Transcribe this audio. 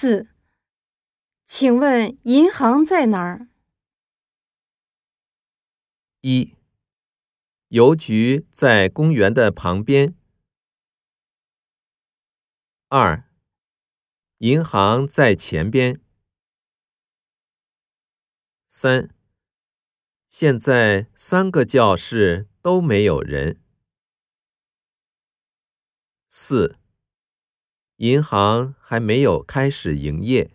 四，请问银行在哪儿？一，邮局在公园的旁边。二，银行在前边。三，现在三个教室都没有人。四，银行还没有开始营业。